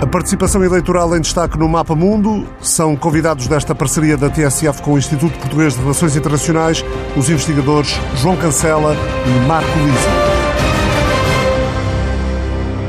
A participação eleitoral em destaque no Mapa Mundo são convidados desta parceria da TSF com o Instituto Português de Relações Internacionais os investigadores João Cancela e Marco Lisa.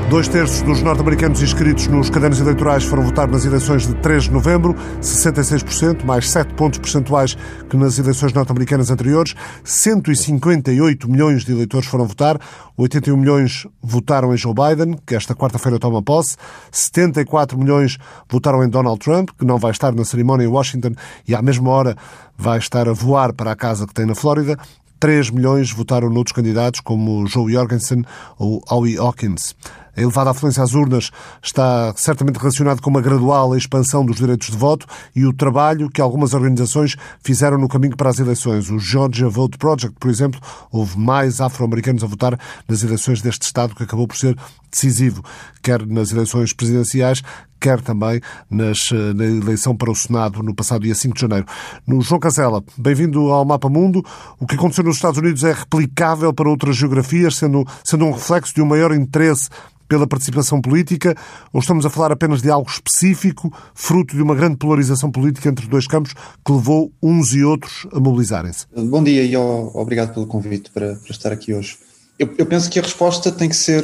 Dois terços dos norte-americanos inscritos nos cadernos eleitorais foram votar nas eleições de 3 de novembro, 66%, mais 7 pontos percentuais que nas eleições norte-americanas anteriores. 158 milhões de eleitores foram votar, 81 milhões votaram em Joe Biden, que esta quarta-feira toma posse, 74 milhões votaram em Donald Trump, que não vai estar na cerimónia em Washington e à mesma hora vai estar a voar para a casa que tem na Flórida. 3 milhões votaram noutros candidatos, como Joe Jorgensen ou Howie Hawkins. A elevada afluência às urnas está certamente relacionada com uma gradual expansão dos direitos de voto e o trabalho que algumas organizações fizeram no caminho para as eleições. O Georgia Vote Project, por exemplo, houve mais afro-americanos a votar nas eleições deste Estado, que acabou por ser decisivo, quer nas eleições presidenciais, quer também nas, eh, na eleição para o Senado no passado dia 5 de janeiro. No João Casella, bem-vindo ao Mapa Mundo. O que aconteceu nos Estados Unidos é replicável para outras geografias, sendo, sendo um reflexo de um maior interesse pela participação política ou estamos a falar apenas de algo específico, fruto de uma grande polarização política entre dois campos que levou uns e outros a mobilizarem-se? Bom dia e obrigado pelo convite para, para estar aqui hoje. Eu, eu, penso que a resposta tem que ser,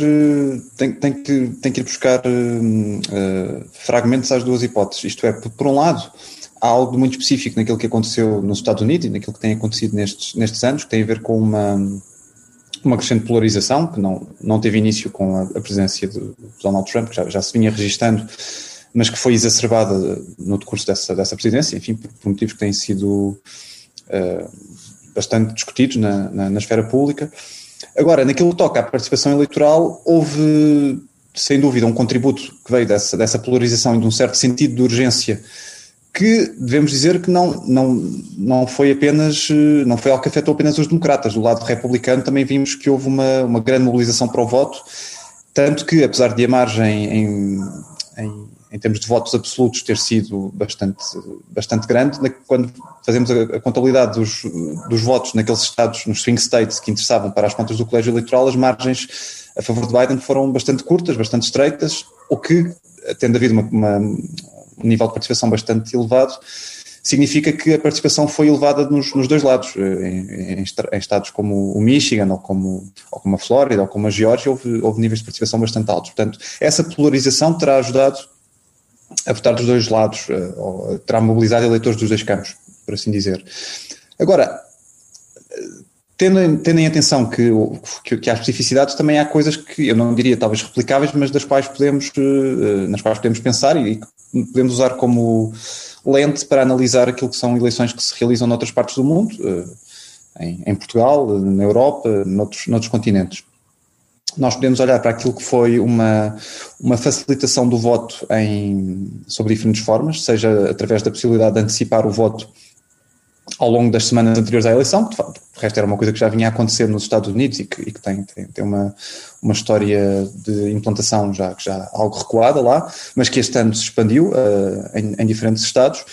tem, tem, que, tem que ir buscar uh, fragmentos às duas hipóteses. Isto é, por, por um lado, há algo muito específico naquilo que aconteceu nos Estados Unidos e naquilo que tem acontecido nestes, nestes anos, que tem a ver com uma uma crescente polarização, que não, não teve início com a, a presença de Donald Trump, que já, já se vinha registando, mas que foi exacerbada no decurso dessa, dessa presidência, enfim, por, por motivos que têm sido uh, bastante discutidos na, na, na, esfera pública. Agora, naquilo que toca à participação eleitoral, houve, sem dúvida, um contributo que veio dessa, dessa polarização e de um certo sentido de urgência que devemos dizer que não, não, não foi apenas, não foi algo que afetou apenas os democratas. Do lado republicano também vimos que houve uma, uma grande mobilização para o voto, tanto que, apesar de a margem em, em, em termos de votos absolutos ter sido bastante, bastante grande, quando fazemos a, a contabilidade dos, dos votos naqueles estados, nos swing states que interessavam para as contas do colégio eleitoral, as margens a favor de Biden foram bastante curtas, bastante estreitas, o que, tendo havido uma, uma um nível de participação bastante elevado, significa que a participação foi elevada nos, nos dois lados. Em, em, em, estados como o Michigan, ou como, ou como a Flórida, ou como a Geórgia, houve, houve níveis de participação bastante altos. Portanto, essa polarização terá ajudado a votar dos dois lados, eh, terá mobilizado eleitores dos dois campos, por assim dizer. Agora, Tendo, em atenção que, que, que há especificidades, também há coisas que eu não diria talvez replicáveis, mas das quais podemos, eh, nas quais podemos pensar e podemos usar como lente para analisar aquilo que são eleições que se realizam noutras partes do mundo, eh, em, em Portugal, na Europa, noutros, noutros continentes. Nós podemos olhar para aquilo que foi uma, uma facilitação do voto em, sob diferentes formas, seja através da possibilidade de antecipar o voto ao longo das semanas anteriores à eleição, que de resto era uma coisa que já vinha a acontecer nos Estados Unidos e que, e que tem, tem, tem, uma, uma história de implantação já, já algo recuada lá, mas que este ano se expandiu uh, em, em, diferentes estados.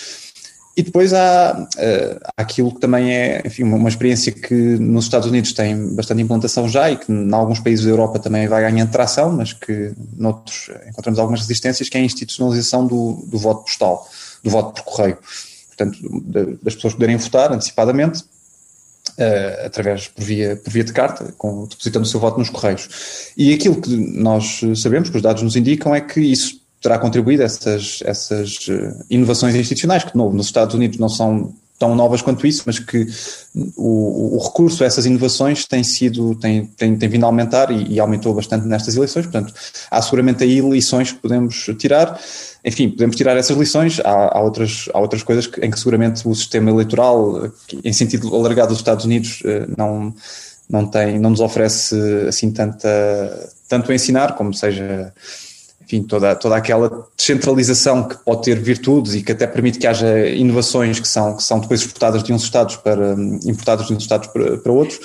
E depois há, uh, há aquilo que também é enfim, uma, uma, experiência que nos Estados Unidos tem bastante implantação já e que em alguns países da Europa também vai ganhando tração, mas que noutros encontramos algumas resistências, que é a institucionalização do, do voto postal, do voto por correio portanto, das pessoas poderem votar antecipadamente, uh, através, por via, por via de carta, com, depositando o seu voto nos correios. E aquilo que nós sabemos, que os dados nos indicam, é que isso terá contribuído a essas, essas eh, inovações institucionais, que de novo nos Estados Unidos não são tão novas quanto isso, mas que o, o recurso a essas inovações tem sido, tem, tem, tem vindo a aumentar e, e, aumentou bastante nestas eleições, portanto, há seguramente aí lições que podemos tirar, enfim, podemos tirar essas lições, há, há outras, há outras coisas que, em que seguramente o sistema eleitoral, em sentido alargado dos Estados Unidos, eh, não, não tem, não nos oferece assim tanta, tanto a ensinar, como seja enfim, toda, toda aquela descentralização que pode ter virtudes e que até permite que haja inovações que são, que são depois exportadas de uns Estados para, importadas de uns Estados para, para outros,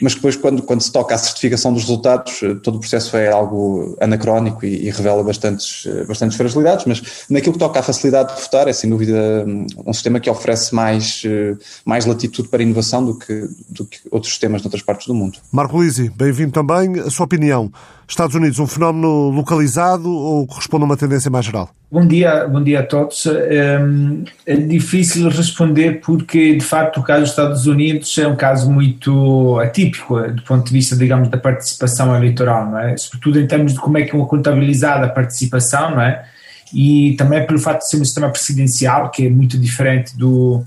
mas depois, quando, quando se toca à certificação dos resultados, eh, todo o processo é algo anacrónico e, e revela bastantes, eh, bastantes fragilidades, mas naquilo que toca à facilidade de votar, é sem dúvida hum, um sistema que oferece mais, eh, mais latitude para inovação do que, do que outros sistemas noutras partes do mundo. Marco Lisi, bem-vindo também. A sua opinião, Estados Unidos, um fenómeno localizado ou corresponde a uma tendência mais geral? Bom dia, bom dia a todos. Hum, é difícil responder porque, de facto, o caso dos Estados Unidos é um caso muito atípico do ponto de vista, digamos, da participação eleitoral, não é? Sobretudo em termos de como é que é contabilizada a participação, não é? E também pelo fato de ser um sistema presidencial, que é muito diferente do,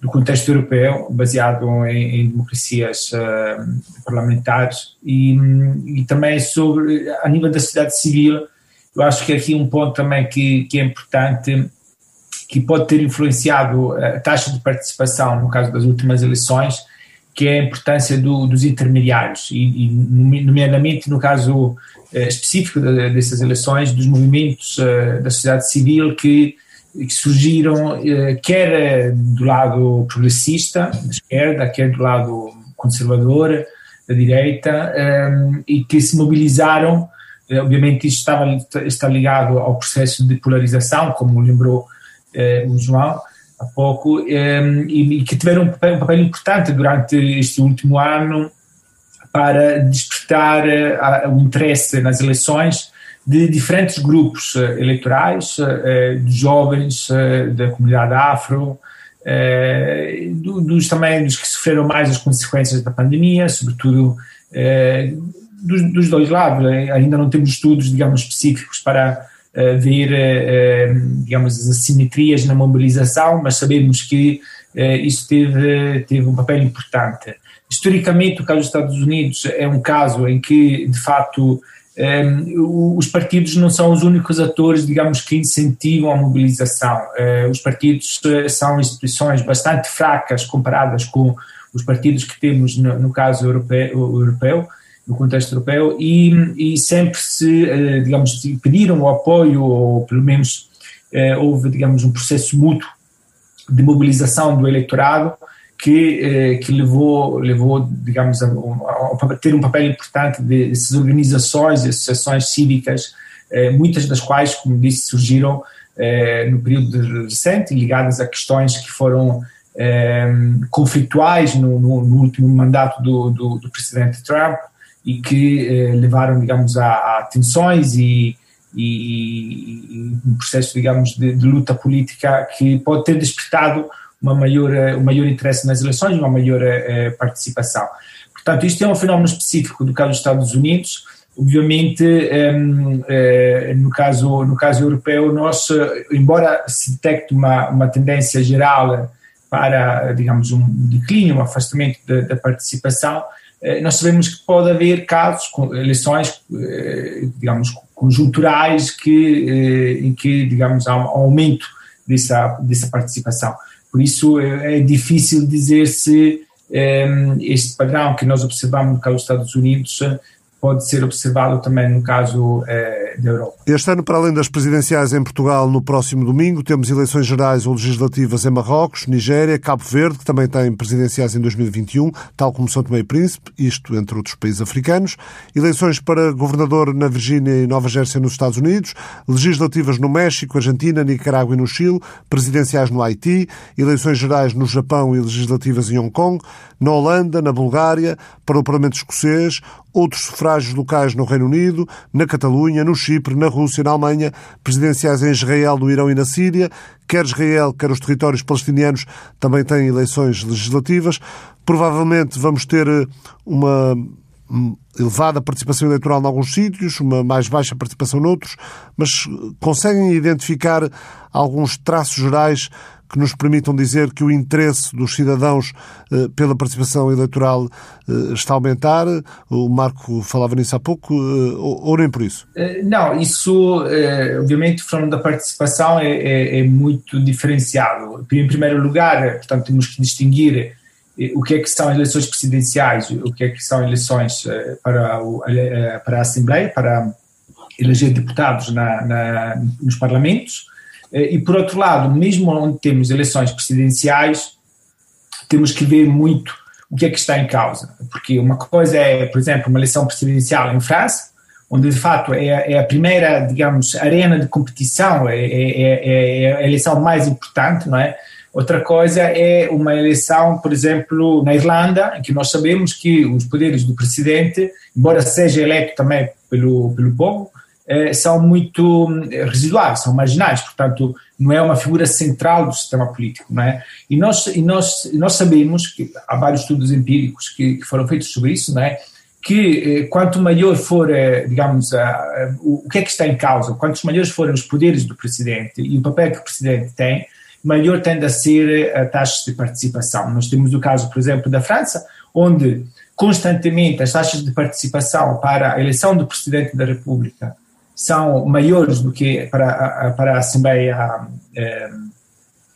do contexto europeu, baseado em, em democracias uh, parlamentares, e, e, também sobre, a nível da sociedade civil, eu acho que aqui um ponto também que, que é importante, que pode ter influenciado a taxa de participação, no caso das últimas eleições, que é a importância do, dos intermediários, e, e, nomeadamente no caso uh, específico de, dessas eleições, dos movimentos uh, da sociedade civil que que surgiram eh, quer do lado progressista, da esquerda, quer do lado conservador, da direita, e que se mobilizaram. Eh, obviamente, isto estava, está ligado ao processo de polarização, como lembrou eh, o João há pouco, ehm, e que tiveram um papel, um papel importante durante este último ano para despertar o interesse nas eleições de diferentes grupos uh, eleitorais, uh, de jovens, da comunidade afro, do, dos também dos que sofreram mais as consequências da pandemia, sobretudo dos, dos, dois lados. Ainda não temos estudos, digamos, específicos para ver, digamos, as assimetrias na mobilização, mas sabemos que isso teve, teve um papel importante. Historicamente, o caso dos Estados Unidos é um caso em que, de facto, um, os partidos não são os únicos atores, digamos, que incentivam a mobilização. Os partidos são instituições bastante fracas comparadas com os partidos que temos no, no caso europeu, europeu, no contexto europeu, e, e sempre se, uh, digamos, pediram o apoio, ou pelo menos houve, digamos, um processo mútuo de mobilização do eleitorado que, eh, que levou, levou, digamos, a, a, ter um papel importante dessas organizações e associações cívicas, eh, muitas das quais, como disse, surgiram eh, no período recente, ligadas a questões que foram conflituais no, no, no, último mandato do, do, do, presidente Trump e que levaram, digamos, a, a tensões e, e, e, um processo, digamos, de, de luta política que pode ter despertado uma maior, um maior interesse nas eleições, uma maior uh, participação. Portanto, isto é um fenómeno específico do caso dos Estados Unidos. Obviamente, ehm, eh, no, caso, no caso europeu, nós, embora se detecte uma, uma tendência geral para, digamos, um declínio, um afastamento da, participação, nós sabemos que pode haver casos, eleições, digamos, conjunturais que, em que, digamos, há um aumento dessa, dessa participação. Por isso é, difícil dizer se este padrão que nós observamos no caso dos Estados Unidos pode ser observado também no caso eh, da Europa. Este ano, para além das presidenciais em Portugal no próximo domingo, temos eleições gerais ou legislativas em Marrocos, Nigéria, Cabo Verde, que também tem presidenciais em 2021, tal como São Tomé e Príncipe, isto entre outros países africanos, eleições para governador na Virgínia e Nova Jersey nos Estados Unidos, legislativas no México, Argentina, Nicarágua e no Chile, presidenciais no Haiti, eleições gerais no Japão e legislativas em Hong Kong, na Holanda, na Bulgária, para o Parlamento Escocês, outros sufrágios locais no Reino Unido, na Catalunha, no Chipre, na Rússia, na Alemanha, presidenciais em Israel, no Irão e na Síria, quer Israel, quer os territórios palestinianos também têm eleições legislativas. Provavelmente vamos ter eh, uma hum, elevada participação eleitoral em alguns sítios, uma mais baixa participação noutros, mas conseguem identificar alguns traços gerais que nos permitam dizer que o interesse dos cidadãos eh, pela participação eleitoral eh, está a aumentar? O Marco falava nisso há pouco, eh, ou nem por isso? Não, isso, obviamente, o fenómeno da participação é, é, é, muito diferenciado. Em primeiro lugar, portanto, temos que distinguir o que é que são eleições presidenciais, o que é que são eleições para, o, para a Assembleia, para eleger deputados na, na, nos parlamentos, e, por outro lado, mesmo onde temos eleições presidenciais, temos que ver muito o que é que está em causa. Porque uma coisa é, por exemplo, uma eleição presidencial em França, onde de facto é, é a primeira, digamos, arena de competição, é, é, é, é, a eleição mais importante, não é? Outra coisa é uma eleição, por exemplo, na Irlanda, em que nós sabemos que os poderes do presidente, embora seja eleito também pelo, pelo povo, eh, são muito eh, residuais, são marginais, portanto, não é uma figura central do sistema político, não é? E nós, e nós, nós sabemos que há vários estudos empíricos que, que foram feitos sobre isso, não é? Que eh, quanto maior for, eh, digamos, a, a, o, o que é que está em causa, quantos maiores forem os poderes do presidente e o papel que o presidente tem, maior tende a ser a taxa de participação. Nós temos o caso, por exemplo, da França, onde constantemente as taxas de participação para a eleição do presidente da República são maiores do que para a, para a Assembleia eh,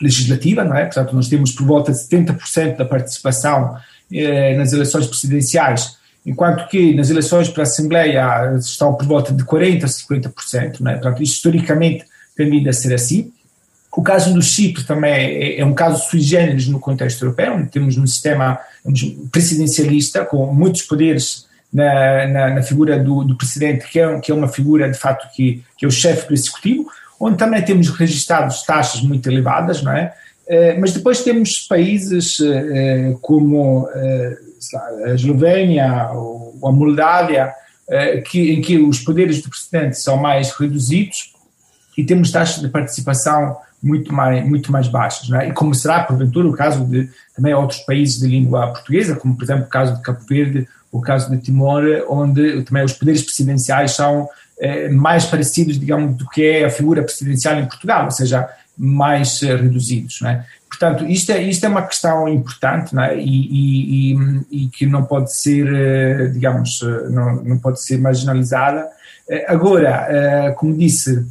Legislativa, não é? Portanto, nós temos por volta de 70% da participação eh, nas eleições presidenciais, enquanto que nas eleições para a Assembleia estão por volta de 40% a 50%, não é? Portanto, historicamente tem vindo a ser assim. O caso do Chipre também é, é um caso sui generis no contexto europeu, onde temos um sistema presidencialista com muitos poderes na, na, na figura do, do, presidente, que é, que é uma figura de facto que, que é o chefe do executivo, onde também temos registrados taxas muito elevadas, não é? Eh, mas depois temos países eh, como eh, a Eslovénia ou a Moldávia, que, em que os poderes do presidente são mais reduzidos e temos taxas de participação muito mais, muito mais baixas. É? E como será, porventura, o caso de também outros países de língua portuguesa, como por exemplo o caso de Cabo Verde o caso de Timor, onde também os poderes presidenciais são eh, mais parecidos, digamos, do que é a figura presidencial em Portugal, ou seja, mais eh, reduzidos. É? Portanto, isto é, isto é uma questão importante é? e, e, e, e que não pode ser, eh, digamos, eh, não, não pode ser marginalizada. Eh, agora, como disse,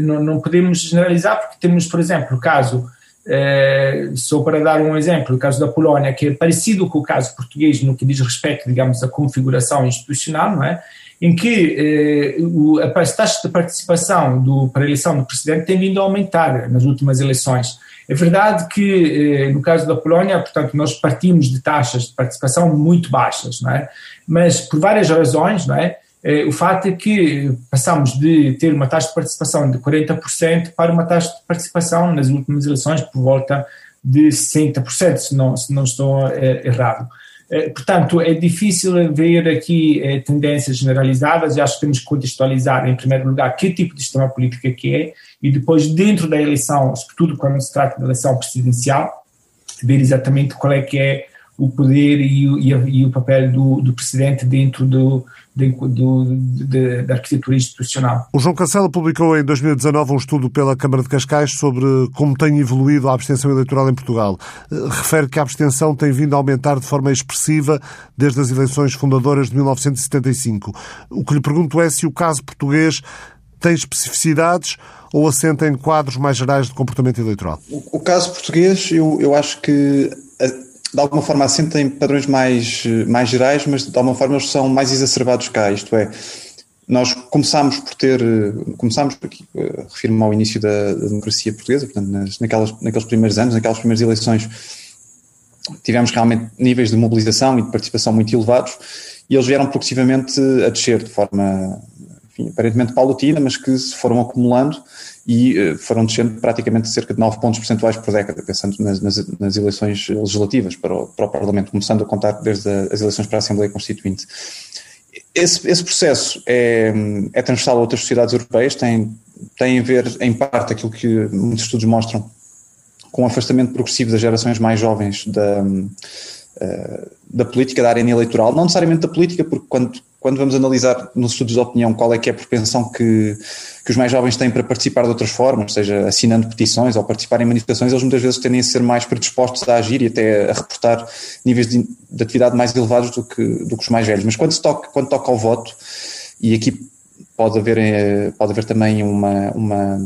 não, não podemos generalizar porque temos, por exemplo, o caso é, só para dar um exemplo, o caso da Polónia, que é parecido com o caso português no que diz respeito, digamos, à configuração institucional, não é? em que eh, o, a taxa de participação do, para a eleição do presidente tem vindo a aumentar nas últimas eleições. É verdade que, eh, no caso da Polónia, portanto, nós partimos de taxas de participação muito baixas, não é? mas por várias razões, não é? Eh, o fato é que passamos de ter uma taxa de participação de 40% para uma taxa de participação nas últimas eleições por volta de 60%, se não, se não estou eh, errado. Eh, portanto, é difícil ver aqui tendências generalizadas e acho que temos que contextualizar, em primeiro lugar, que tipo de sistema político é que é e depois, dentro da eleição, sobretudo quando se trata da eleição presidencial, ver exatamente qual é que é o poder e o, e, e o papel do, do, presidente dentro do, do, de, da arquitetura institucional. O João Cancela publicou em 2019 um estudo pela Câmara de Cascais sobre como tem evoluído a abstenção eleitoral em Portugal. Eh, refere que a abstenção tem vindo a aumentar de forma expressiva desde as eleições fundadoras de 1975. O que lhe pergunto é se o caso português tem especificidades ou assenta em quadros mais gerais de comportamento eleitoral? O, o caso português, eu, eu acho que de alguma forma assentam padrões mais, mais gerais, mas de alguma forma eles são mais exacerbados cá, isto é, nós começámos por ter, começámos, aqui, eh, refiro-me ao início da, da, democracia portuguesa, portanto, nas, naquelas, naqueles primeiros anos, naquelas primeiras eleições, tivemos realmente níveis de mobilização e de participação muito elevados, e eles vieram progressivamente a descer de forma, enfim, aparentemente paulatina, mas que se foram acumulando e uh, foram descendo praticamente cerca de 9 pontos percentuais por década, pensando nas, nas, nas eleições legislativas para o, para o, Parlamento, começando a contar desde a, as eleições para a Assembleia Constituinte. Esse, esse processo é, é transversal a outras sociedades europeias, tem, tem a ver, em parte, aquilo que muitos estudos mostram, com o afastamento progressivo das gerações mais jovens da, uh, da política, da arena eleitoral, não necessariamente da política, porque quando quando vamos analisar nos estudos de opinião qual é que é a propensão que, que os mais jovens têm para participar de outras formas, seja assinando petições ou participar em manifestações, eles muitas vezes tendem a ser mais predispostos a agir e até a reportar níveis de, de atividade mais elevados do que, do que os mais velhos. Mas quando, toca, quando toca ao voto, e aqui pode haver, eh, pode haver também uma, uma,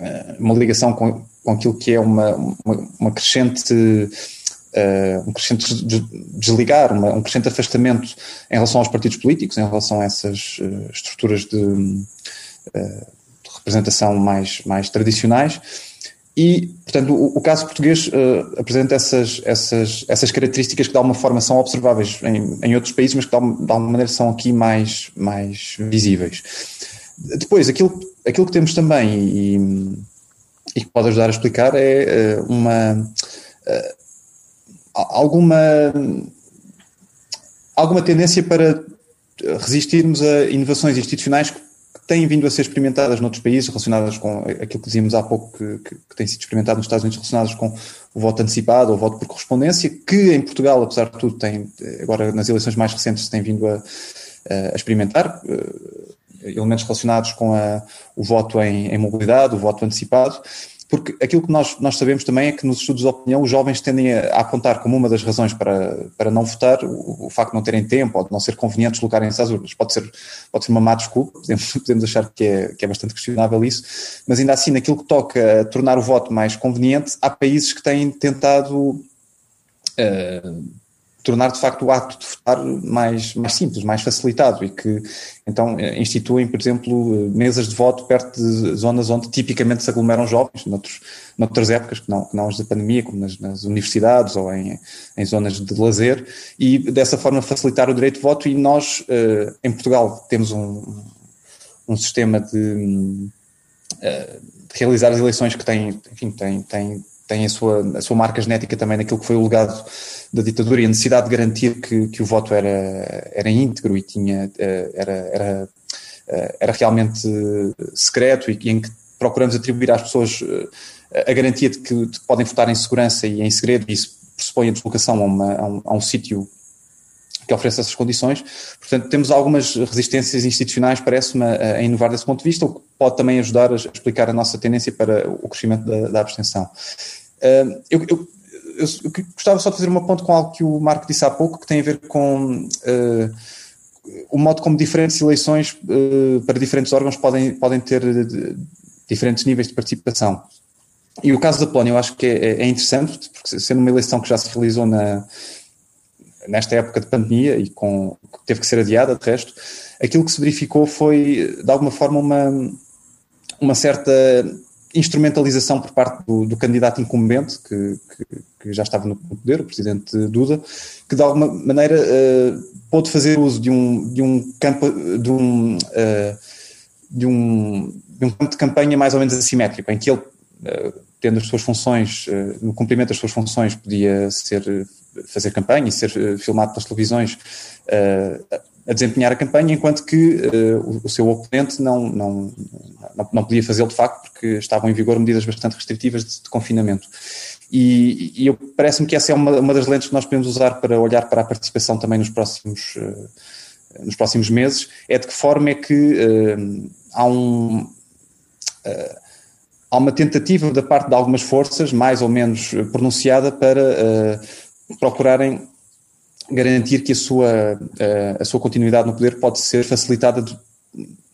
eh, uma ligação com, com aquilo que é uma, uma, uma crescente um crescente desligar, um crescente afastamento em relação aos partidos políticos, em relação a essas uh, estruturas de, uh, de, representação mais, mais tradicionais. e, portanto, o, o caso português uh, apresenta essas, essas, essas características que de alguma forma são observáveis em, em outros países, mas que de alguma maneira são aqui mais, mais visíveis. Depois, aquilo, aquilo que temos também e, e que pode ajudar a explicar é uh, uma alguma alguma tendência para resistirmos a inovações institucionais que têm vindo a ser experimentadas noutros países, relacionadas com aquilo que dizíamos há pouco, que, que, que tem sido experimentado nos Estados Unidos, relacionadas com o voto antecipado ou o voto por correspondência, que em Portugal, apesar de tudo, tem, agora nas eleições mais recentes, tem vindo a, a experimentar eh, elementos relacionados com a, o voto em, em mobilidade, o voto antecipado porque aquilo que nós, nós sabemos também é que nos estudos de opinião os jovens tendem a, apontar como uma das razões para, para não votar o, o, facto de não terem tempo ou de não ser conveniente deslocarem-se às urnas. Pode ser, pode ser uma má desculpa, podemos, podemos achar que é, que é bastante questionável isso, mas ainda assim, naquilo que toca a tornar o voto mais conveniente, há países que têm tentado. Uh, tornar de facto o ato de votar mais, mais simples, mais facilitado e que então eh, instituem, por exemplo, eh, mesas de voto perto de zonas onde tipicamente se aglomeram jovens, noutros, noutras épocas que não, que não as da pandemia, como nas, nas universidades ou em, em zonas de lazer, e dessa forma facilitar o direito de voto. E nós, eh, em Portugal, temos um, um sistema de, de realizar as eleições que tem, enfim, tem, tem tem a sua, a sua marca genética também naquilo que foi o legado da ditadura e a necessidade de garantir que, que o voto era, era íntegro e tinha, eh, era, era, eh, era realmente secreto e em que procuramos atribuir às pessoas eh, a garantia de que podem votar em segurança e em segredo, e isso pressupõe a deslocação a, uma, a um, um sítio que oferece essas condições. Portanto, temos algumas resistências institucionais, parece-me, a, inovar desse ponto de vista, o que pode também ajudar a explicar a nossa tendência para o crescimento da, da abstenção. Eu, eu, eu, gostava só de fazer uma ponto com algo que o Marco disse há pouco, que tem a ver com uh, o modo como diferentes eleições uh, para diferentes órgãos podem, podem ter diferentes níveis de participação. E o caso da Polónia eu acho que é, é interessante, porque sendo uma eleição que já se realizou na, nesta época de pandemia e com teve que ser adiada, de resto, aquilo que se verificou foi, de alguma forma, uma, uma certa instrumentalização por parte do, do candidato incumbente, que, que, que, já estava no poder, o presidente Duda, que de alguma maneira uh, pôde fazer uso de um, de um campo, de um, uh, de um, de um campo de campanha mais ou menos assimétrico, em que ele, uh, tendo as suas funções, no cumprimento das suas funções, podia ser fazer campanha e ser filmado pelas televisões a desempenhar a campanha, enquanto que uh, o, o, seu oponente não, não, não, não podia fazê-lo de facto, porque estavam em vigor medidas bastante restritivas de, de confinamento. E, e parece-me que essa é uma, uma das lentes que nós podemos usar para olhar para a participação também nos próximos, nos próximos meses, é de que forma é que há um há uma tentativa da parte de algumas forças, mais ou menos pronunciada, para uh, procurarem garantir que a sua, a sua continuidade no poder pode ser facilitada de,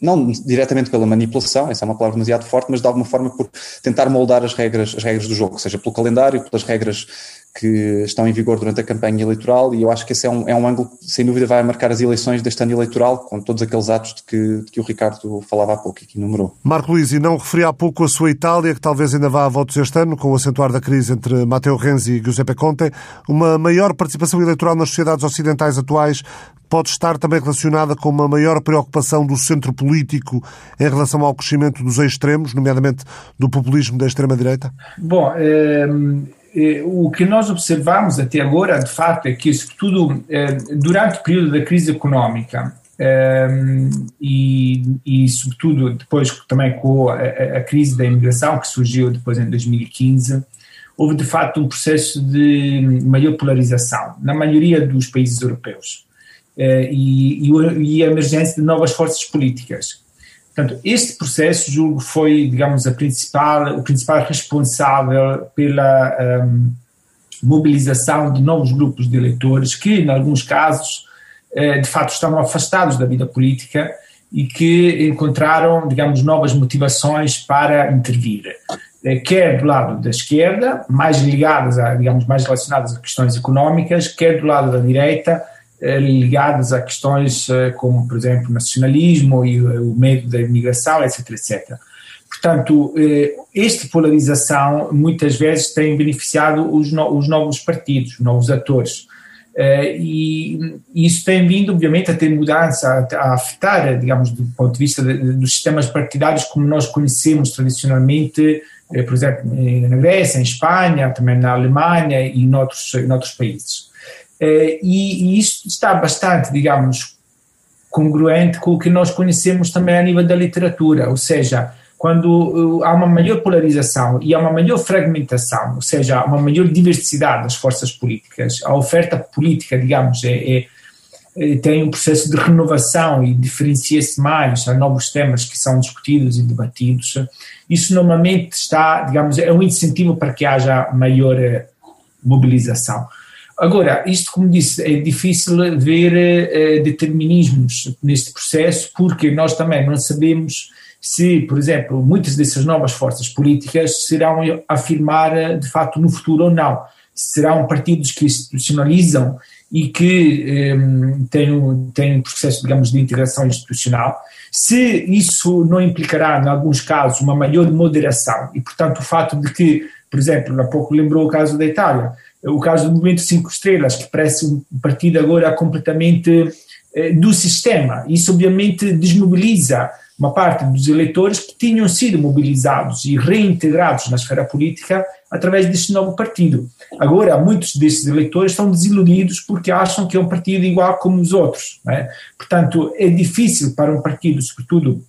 não diretamente pela manipulação, essa é uma palavra demasiado forte, mas de alguma forma por tentar moldar as regras, as regras do jogo, seja pelo calendário, pelas regras que estão em vigor durante a campanha eleitoral e eu acho que esse é um, é um ângulo que sem dúvida vai marcar as eleições deste ano eleitoral com todos aqueles atos de que, de que o Ricardo falava há pouco e que enumerou. Marco Luís, e não referi há pouco a sua Itália, que talvez ainda vá a votos este ano, com o acentuar da crise entre Matteo Renzi e Giuseppe Conte, uma maior participação eleitoral nas sociedades ocidentais atuais pode estar também relacionada com uma maior preocupação do centro político em relação ao crescimento dos extremos, nomeadamente do populismo da extrema-direita? Bom, é o que nós observamos até agora, de fato, é que, sobretudo eh, durante o período da crise económica eh, e, e, sobretudo, depois também com a, a, crise da imigração que surgiu depois em 2015, houve de facto um processo de maior polarização na maioria dos países europeus e, e a emergência de novas forças políticas Portanto, este processo, julgo, foi, digamos, a principal, o principal responsável pela um, mobilização de novos grupos de eleitores que, em alguns casos, eh, de fato estavam afastados da vida política e que encontraram, digamos, novas motivações para intervir. Eh, quer do lado da esquerda, mais ligadas, a, digamos, mais relacionadas a questões económicas, quer do lado da direita, ligadas a questões eh, como, por exemplo, nacionalismo e eh, o medo da imigração, etc, etc. Portanto, eh, esta polarização muitas vezes tem beneficiado os, no, os novos partidos, os novos atores. E isso tem vindo, obviamente, a ter mudança, a, afetar, digamos, do ponto de vista dos sistemas partidários como nós conhecemos tradicionalmente, eh, por exemplo, na Grécia, em Espanha, também na Alemanha e em outros, em outros países. Eh, e, e está bastante, digamos, congruente com o que nós conhecemos também a nível da literatura, ou seja, quando uh, há uma maior polarização e há uma maior fragmentação, ou seja, há uma maior diversidade das forças políticas, a oferta política, digamos, é, é, é tem um processo de renovação e diferencia-se mais a novos temas que são discutidos e debatidos. Isso normalmente está, digamos, é um incentivo para que haja maior eh, mobilização. Agora, isto, como disse, é difícil ver eh, determinismos neste processo, porque nós também não sabemos se, por exemplo, muitas dessas novas forças políticas serão afirmar eh, de facto no futuro ou não. Serão partidos que institucionalizam e que um, eh, têm, têm um processo, digamos, de integração institucional. Se isso não implicará, em alguns casos, uma maior moderação e, portanto, o fato de que, por exemplo, há pouco lembrou o caso da Itália, o caso do Movimento Cinco Estrelas, que parece um partido agora completamente eh, do sistema. Isso, obviamente, desmobiliza uma parte dos eleitores que tinham sido mobilizados e reintegrados na esfera política através deste novo partido. Agora, muitos desses eleitores estão desiludidos porque acham que é um partido igual como os outros. É? Portanto, é difícil para um partido, sobretudo,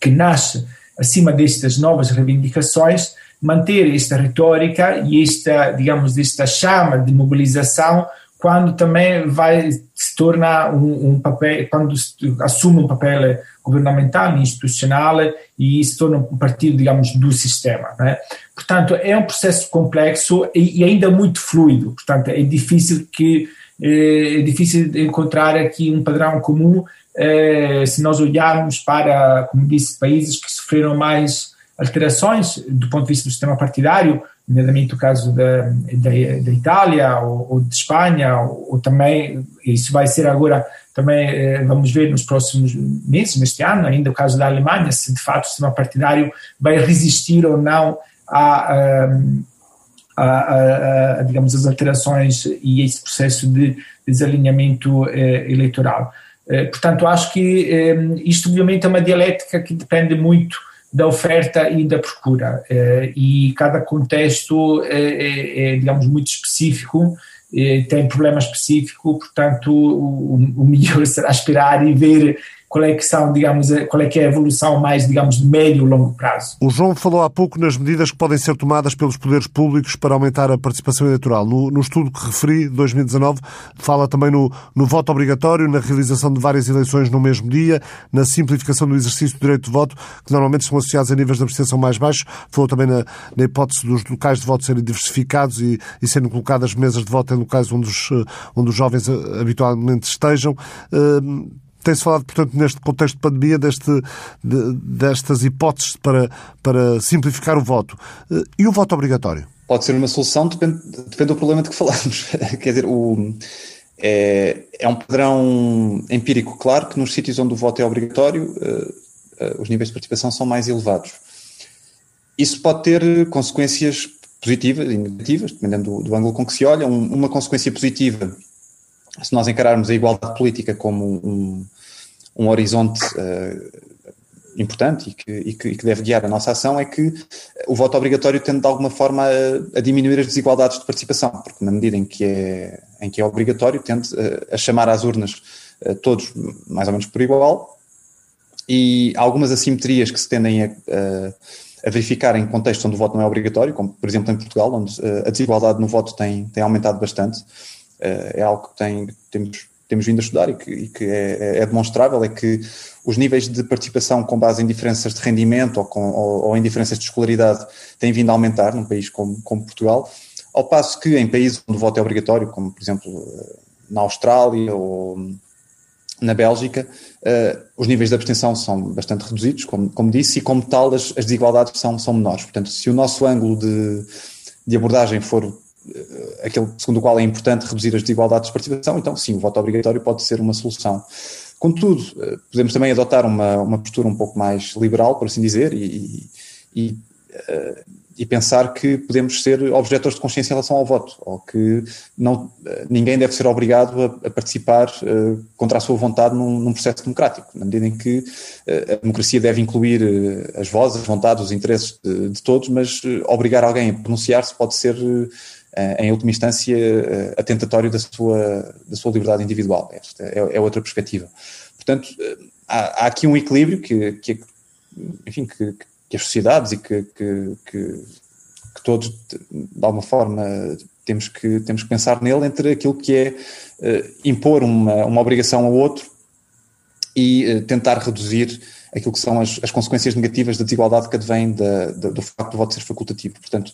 que nasce acima destas novas reivindicações, manter esta retórica e esta, digamos, esta chama de mobilização quando também vai se torna um, um papel, quando assume um papel governamental, institucional e se torna um partido, digamos, do sistema. Né? Portanto, é um processo complexo e, e ainda muito fluido. Portanto, é difícil que é difícil encontrar aqui um padrão comum é, se nós olharmos para, como disse, países que sofreram mais alterações do ponto de vista do sistema partidário, nomeadamente o caso da, da, da Itália ou, ou, de Espanha, ou, ou, também, isso vai ser agora, também eh, vamos ver nos próximos meses, neste ano, ainda o caso da Alemanha, se de fato o sistema partidário vai resistir ou não a, a, a, a digamos, as alterações e esse processo de desalinhamento eh, eleitoral. Eh, portanto, acho que eh, isto obviamente é uma dialética que depende muito da oferta e da procura. Eh, e cada contexto é, é, digamos, muito específico, tem problema específico, portanto, o, o melhor será esperar e ver qual é que são, digamos, qual é que é a evolução mais, digamos, de médio e longo prazo. O João falou há pouco nas medidas que podem ser tomadas pelos poderes públicos para aumentar a participação eleitoral. No, no estudo que referi, 2019, fala também no, no, voto obrigatório, na realização de várias eleições no mesmo dia, na simplificação do exercício do direito de voto, que normalmente são associados a níveis de abstenção mais baixos. Falou também na, na hipótese dos locais de voto serem diversificados e, e sendo colocadas mesas de voto em locais onde os, onde os jovens eh, habitualmente estejam. Uh, tem-se falado, portanto, neste contexto de pandemia, deste, de, destas hipóteses para, para simplificar o voto. Eh, e o voto obrigatório? Pode ser uma solução, depende, depende do problema de que falamos. Quer dizer, o, é, é um padrão empírico claro que nos sítios onde o voto é obrigatório, uh, uh, os níveis de participação são mais elevados. Isso pode ter consequências positivas e negativas, dependendo do, do ângulo com que se olha. Um, uma consequência positiva, se nós encararmos a igualdade política como um, um horizonte uh, importante e que, e, que, e que, deve guiar a nossa ação é que o voto obrigatório tende de alguma forma a, a, diminuir as desigualdades de participação, porque na medida em que é, em que é obrigatório tende a, a chamar às urnas uh, todos mais ou menos por igual e algumas assimetrias que se tendem a, a, verificar em contextos onde o voto não é obrigatório, como por exemplo em Portugal, onde a desigualdade no voto tem, tem aumentado bastante, é algo que tem, temos temos vindo a estudar e que, e que é, é, é, demonstrável é que os níveis de participação com base em diferenças de rendimento ou, com, ou, ou em diferenças de escolaridade têm vindo a aumentar num país como, como, Portugal, ao passo que em países onde o voto é obrigatório, como por exemplo na Austrália ou na Bélgica, uh, os níveis de abstenção são bastante reduzidos, como, como disse, e como tal as, as desigualdades são, são menores. Portanto, se o nosso ângulo de, de abordagem for aquele segundo o qual é importante reduzir as desigualdades de participação, então sim, o voto obrigatório pode ser uma solução. Contudo, eh, podemos também adotar uma, uma postura um pouco mais liberal, por assim dizer, e, e, e pensar que podemos ser objetores de consciência em relação ao voto, ou que não, ninguém deve ser obrigado a, a participar uh, contra a sua vontade num, num, processo democrático, na medida em que a democracia deve incluir as vozes, as vontades, os interesses de, de todos, mas obrigar alguém a pronunciar-se pode ser, em última instância, atentatório da sua, da sua liberdade individual. Esta é, é outra perspectiva. Portanto, há, há, aqui um equilíbrio que, que enfim, que, que as sociedades e que, que, que, todos, de alguma forma, temos que, temos que pensar nele entre aquilo que é impor uma, uma obrigação ao outro e tentar reduzir aquilo que são as, as consequências negativas da desigualdade que advém da, da, do facto do voto ser facultativo. Portanto,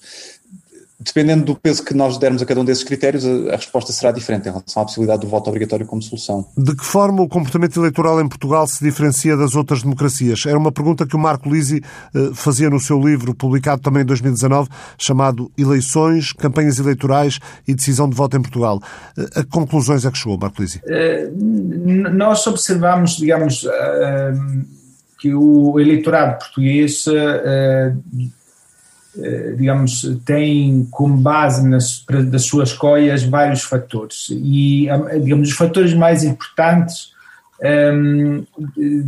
dependendo do peso que nós dermos a cada um desses critérios, a, a, resposta será diferente em relação à possibilidade do voto obrigatório como solução. De que forma o comportamento eleitoral em Portugal se diferencia das outras democracias? Era uma pergunta que o Marco Lisi eh, fazia no seu livro, publicado também em 2019, chamado Eleições, Campanhas Eleitorais e Decisão de Voto em Portugal. Eh, a conclusões é que chegou, Marco Lisi? Uh, nós observamos, digamos, uh, que o eleitorado português eh, digamos, tem como base nas, das suas escolhas vários fatores. E, digamos, os fatores mais importantes, um, ehm,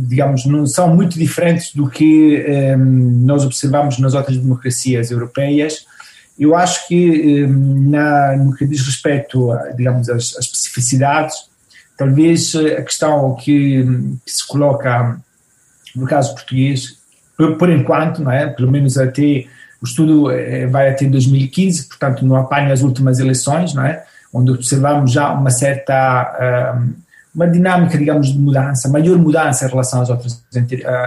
digamos, não são muito diferentes do que um, ehm, nós observamos nas outras democracias europeias. Eu acho que, um, ehm, na, no que diz respeito, a, digamos, às, às especificidades, talvez a questão que, que, se coloca no caso português, por, por enquanto, não é? pelo menos até o estudo eh, vai até 2015, portanto não apanha as últimas eleições, não é? onde observamos já uma certa um, uma dinâmica, digamos, de mudança, maior mudança em relação às outras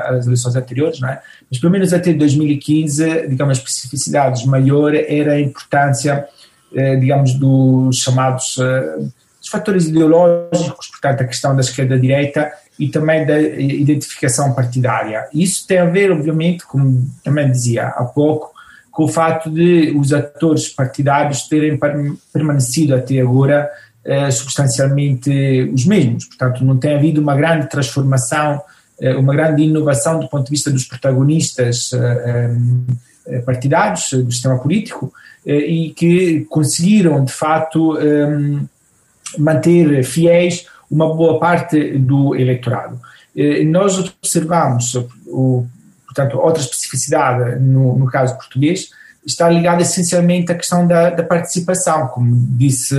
às eleições anteriores, não é? Mas pelo menos até 2015, digamos, as especificidades maior era a importância, eh, digamos, dos chamados eh, dos fatores ideológicos, portanto, a questão da esquerda-direita e também da identificação partidária. Isso tem a ver, obviamente, como também dizia há pouco, com o fato de os atores partidários terem permanecido até agora eh, substancialmente os mesmos. Portanto, não tem havido uma grande transformação, eh, uma grande inovação do ponto de vista dos protagonistas eh, eh partidários do sistema político eh, e que conseguiram, de facto, eh, manter fiéis uma boa parte do eleitorado. Nós observamos o portanto, outra especificidade no, no caso português está ligada essencialmente à questão da, da participação, como disse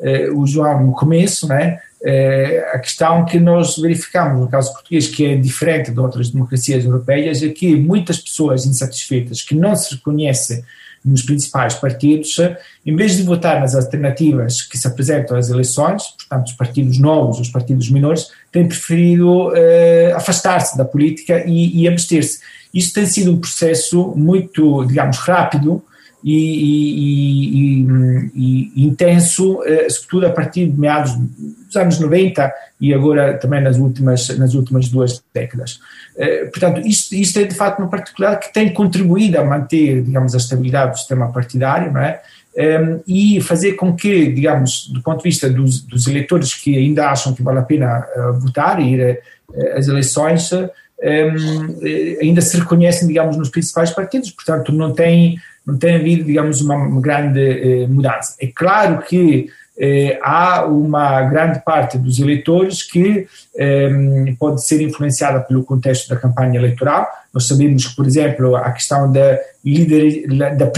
eh, o João no começo, né? Eh, a questão que nós verificamos no caso português, que é diferente de outras democracias europeias, é que muitas pessoas insatisfeitas que não se reconhecem nos principais partidos, em vez de votar nas alternativas que se apresentam às eleições, portanto, os partidos novos, os partidos menores, têm preferido eh, afastar-se da política e, e abster-se. Isso tem sido um processo muito, digamos, rápido e, e, e intenso, eh, sobretudo a partir de meados dos anos 90 e agora também nas últimas, nas últimas duas décadas. Eh, portanto, isto, isto é de facto uma particular que tem contribuído a manter, digamos, a estabilidade do sistema partidário, não é? Ehm, e fazer com que, digamos, do ponto de vista dos, dos eleitores que ainda acham que vale a pena uh, votar e ir uh, às eleições, ehm, ainda se reconhecem, digamos, nos principais partidos, portanto, não tem, não tem havido, digamos, uma, grande mudança. É claro que eh, há uma grande parte dos eleitores que eh, pode ser influenciada pelo contexto da campanha eleitoral. Nós sabemos que, por exemplo, a questão da, líder, da, da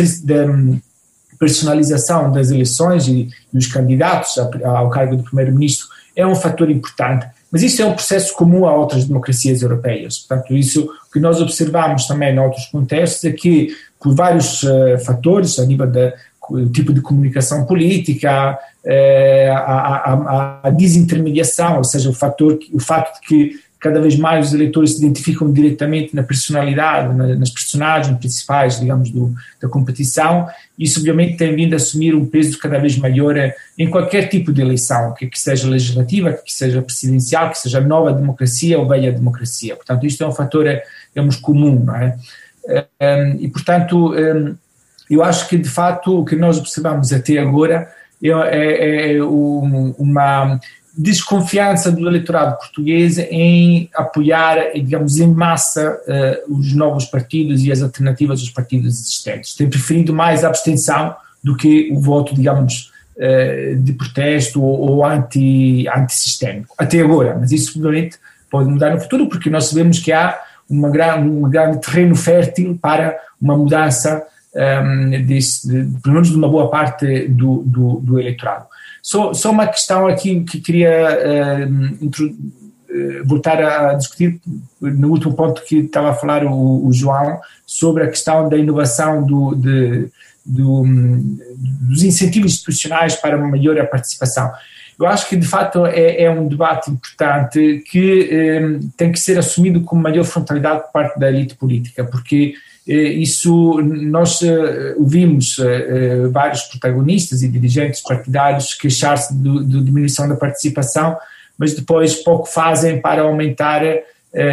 personalização das eleições e dos candidatos ao cargo de primeiro-ministro é um fator importante, mas isso é um processo comum a outras democracias europeias. Portanto, isso que nós observamos também em outros contextos é que, por vários uh, fatores, a nível da tipo de comunicação política, é, a, a, a, desintermediação, ou seja, o, fator, o fato de que cada vez mais os eleitores se identificam diretamente na personalidade, na, nas personagens principais, digamos, do, da competição, isso obviamente tem vindo a assumir um peso cada vez maior em qualquer tipo de eleição, que, que seja legislativa, que seja presidencial, que seja nova democracia ou velha democracia. Portanto, isto é um fator, digamos, comum, não é? E, portanto, eu acho que, de fato, o que nós observamos até agora é, é, é uma, desconfiança do eleitorado português em apoiar, digamos, em massa uh, os novos partidos e as alternativas aos partidos existentes. Tem preferido mais a abstenção do que o voto, digamos, uh, de protesto ou, ou anti, antissistémico, até agora, mas isso seguramente pode mudar no futuro, porque nós sabemos que há uma grande, um grande terreno fértil para uma mudança, um, ehm, de, pelo menos de uma boa parte do, do, do eleitorado. Só, só uma questão aqui que queria uh, voltar a discutir no último ponto que estava a falar o, o João sobre a questão da inovação do, de, do, dos incentivos institucionais para uma maior participação. Eu acho que, de facto, é, é um debate importante que eh, tem que ser assumido com maior frontalidade por parte da elite política, porque isso nós eh, ouvimos eh, vários protagonistas e dirigentes partidários queixar-se da diminuição da participação, mas depois pouco fazem para aumentar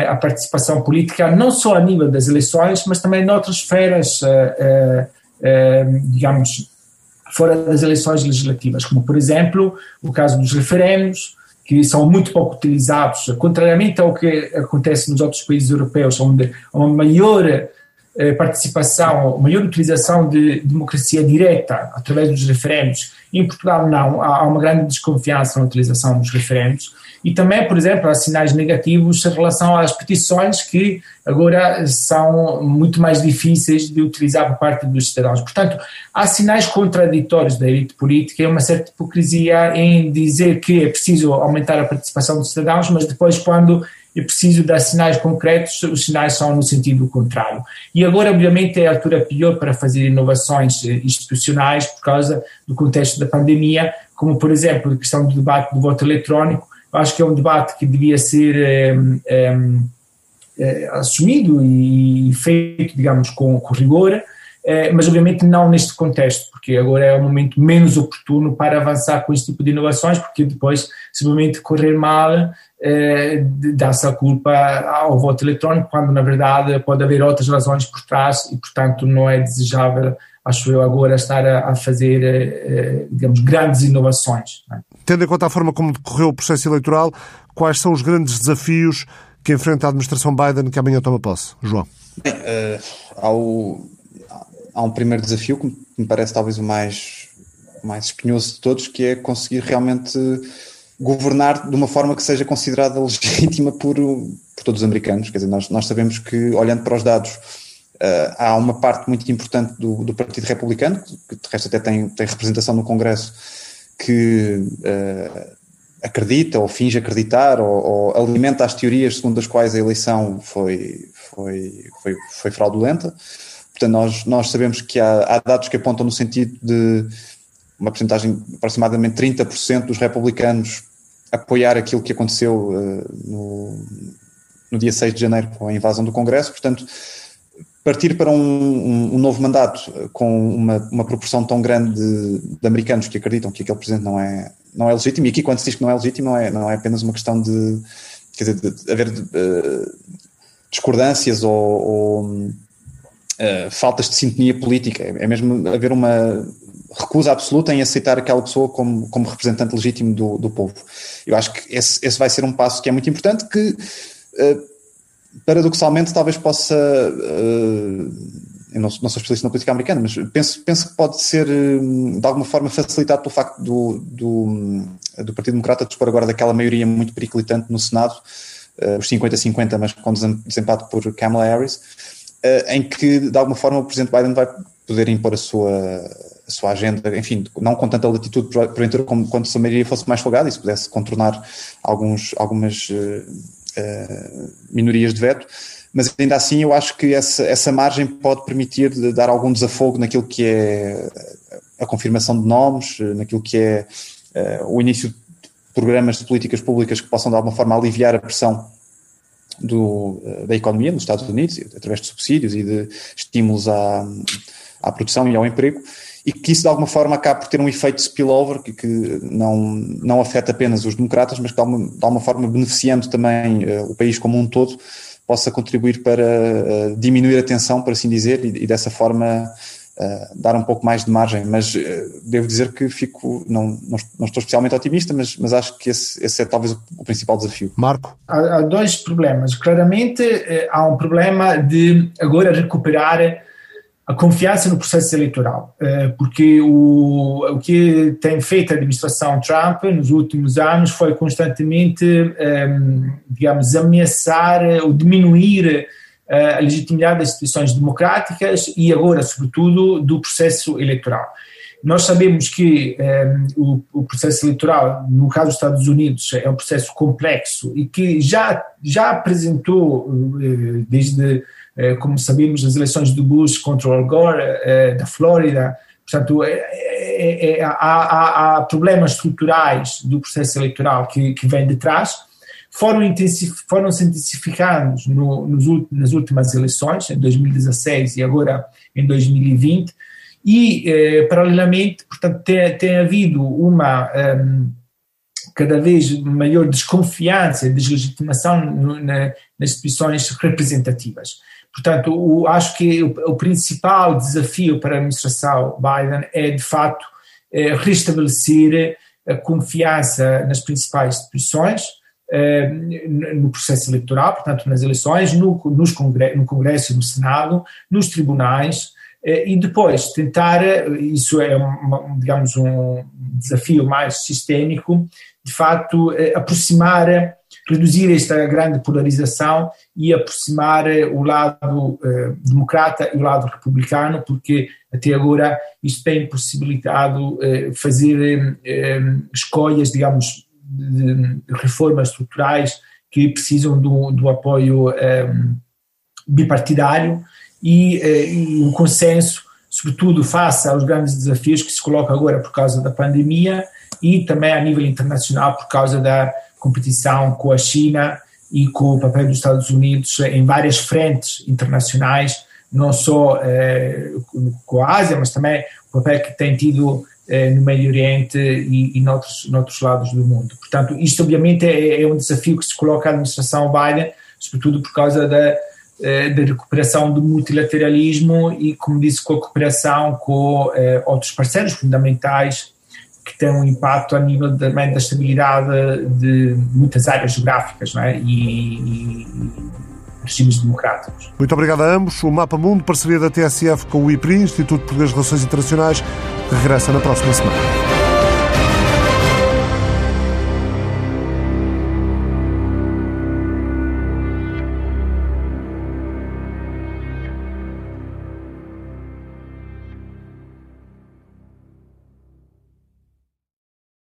a participação política, não só a nível das eleições, mas também em outras esferas, digamos, fora das eleições legislativas, como por exemplo o caso dos referendos, que são muito pouco utilizados, contrariamente ao que acontece nos outros países europeus, onde há uma maior eh, participação, maior utilização de democracia direta através dos referendos. Em Portugal, não, há uma grande desconfiança na utilização dos referendos. E também, por exemplo, há sinais negativos em relação às petições que agora são muito mais difíceis de utilizar por parte dos cidadãos. Portanto, há sinais contraditórios da elite política e uma certa hipocrisia em dizer que é preciso aumentar a participação dos cidadãos, mas depois, quando é preciso dar sinais concretos, os sinais são no sentido contrário. E agora, obviamente, é a altura pior para fazer inovações eh, institucionais por causa do contexto da pandemia, como, por exemplo, a questão do debate do voto eletrónico. Eu acho que é um debate que devia ser é, é, é, assumido e feito, digamos, com, com rigor, mas obviamente não neste contexto, porque agora é um momento menos oportuno para avançar com este tipo de inovações, porque depois, se correr mal, eh, dá-se a culpa ao voto eletrónico, quando na verdade pode haver outras razões por trás e, portanto, não é desejável, acho eu, agora estar a, fazer, eh, eh, digamos, grandes inovações. É? Tendo em conta a forma como decorreu o processo eleitoral, quais são os grandes desafios que enfrenta a administração Biden que amanhã toma posse? João. Bem, uh, há, o, há um primeiro desafio que me parece talvez o mais, mais espinhoso de todos, que é conseguir realmente governar de uma forma que seja considerada legítima por, por todos os americanos. Quer dizer, nós, nós sabemos que, olhando para os dados, uh, há uma parte muito importante do, do Partido Republicano, que de resto até tem, tem representação no Congresso, que uh, acredita ou finge acreditar ou, ou, alimenta as teorias segundo as quais a eleição foi, foi, foi, foi fraudulenta. Portanto, nós, nós sabemos que há, há dados que apontam no sentido de uma porcentagem aproximadamente 30% dos republicanos apoiar aquilo que aconteceu uh, no, no, dia 6 de janeiro com a invasão do Congresso, portanto, partir para um, um, um novo mandato eh, com uma, uma proporção tão grande de, de, americanos que acreditam que aquele presidente não é, não é legítimo, e aqui quando se diz que não é legítimo não é, não é apenas uma questão de, quer dizer, de, de haver uh, discordâncias ou, ou uh, faltas de sintonia política, é, é mesmo haver uma recusa absoluta em aceitar aquela pessoa como, como representante legítimo do, do povo. Eu acho que esse, esse vai ser um passo que é muito importante, que uh, paradoxalmente talvez possa. Uh, eu não, não, sou especialista na política americana, mas penso, penso que pode ser de alguma forma facilitado pelo facto do, do, do Partido Democrata dispor agora daquela maioria muito periclitante no Senado, os 50-50, mas com desempate por Kamala Harris, em que de alguma forma o Presidente Biden vai poder impor a sua a sua agenda, enfim, não com tanta latitude porventura como quando a maioria fosse mais folgada e se pudesse contornar alguns, algumas uh, uh, minorias de veto, mas ainda assim eu acho que essa, essa margem pode permitir dar algum desafogo naquilo que é a confirmação de nomes, naquilo que é uh, o início de programas de políticas públicas que possam de alguma forma aliviar a pressão do, da economia nos Estados Unidos, através de subsídios e de estímulos à, à produção e ao emprego e que isso de alguma forma acaba por ter um efeito spillover que, que não, não afeta apenas os democratas, mas que de alguma, de alguma forma beneficiando também uh, o país como um todo, possa contribuir para uh, diminuir a tensão, por assim dizer, e, e dessa forma uh, dar um pouco mais de margem, mas uh, devo dizer que fico, não, não, não, estou especialmente otimista, mas, mas acho que esse, esse é talvez o, o principal desafio. Marco? Há, há, dois problemas. Claramente eh, há um problema de agora recuperar a confiança no processo eleitoral, porque o, o que tem feito a administração Trump nos últimos anos foi constantemente, digamos, ameaçar ou diminuir a legitimidade das instituições democráticas e agora, sobretudo, do processo eleitoral. Nós sabemos que um, ehm, o, o, processo eleitoral, no caso dos Estados Unidos, é um processo complexo e que já, já apresentou, uh, desde, como sabemos, as eleições do Bush contra o Al Gore, da Flórida, portanto, é, é, é, há, há, problemas estruturais do processo eleitoral que, que vêm de trás foram, se intensificando no, nos, nas últimas eleições, em 2016 e agora em 2020, e, eh, paralelamente, portanto, tem, tem havido uma um, ehm, cada vez maior desconfiança e deslegitimação no, na, nas instituições representativas. Portanto, o, acho que o, o, principal desafio para a administração Biden é, de facto, é restabelecer a confiança nas principais instituições, eh, no processo eleitoral, portanto, nas eleições, no, nos no Congresso e no Senado, nos tribunais, eh, e depois tentar, isso é, uma, digamos, um desafio mais sistémico, de facto, eh, aproximar, reduzir esta grande polarização e aproximar o lado democrata e o lado republicano, porque até agora isso tem possibilitado fazer escolhas, digamos, de reformas estruturais que precisam do, do apoio ehm, bipartidário e, uh, e, um consenso, sobretudo face aos grandes desafios que se colocam agora por causa da pandemia e também a nível internacional por causa da competição com a China e com o papel dos Estados Unidos em várias frentes internacionais, não só uh, com a Ásia, mas também o papel que tem tido eh, no Médio Oriente e, e noutros, noutros lados do mundo. Portanto, isto obviamente é, é, um desafio que se coloca à administração Biden, sobretudo por causa da, eh, da recuperação do multilateralismo e, como disse, com a cooperação com eh, outros parceiros fundamentais que têm um impacto a nível também da estabilidade de muitas áreas geográficas não é? e, e regimes democráticos. Muito obrigado a ambos. O Mapa Mundo, parceria da TSF com o IPRI, Instituto Português de Relações Internacionais, regressa na próxima semana.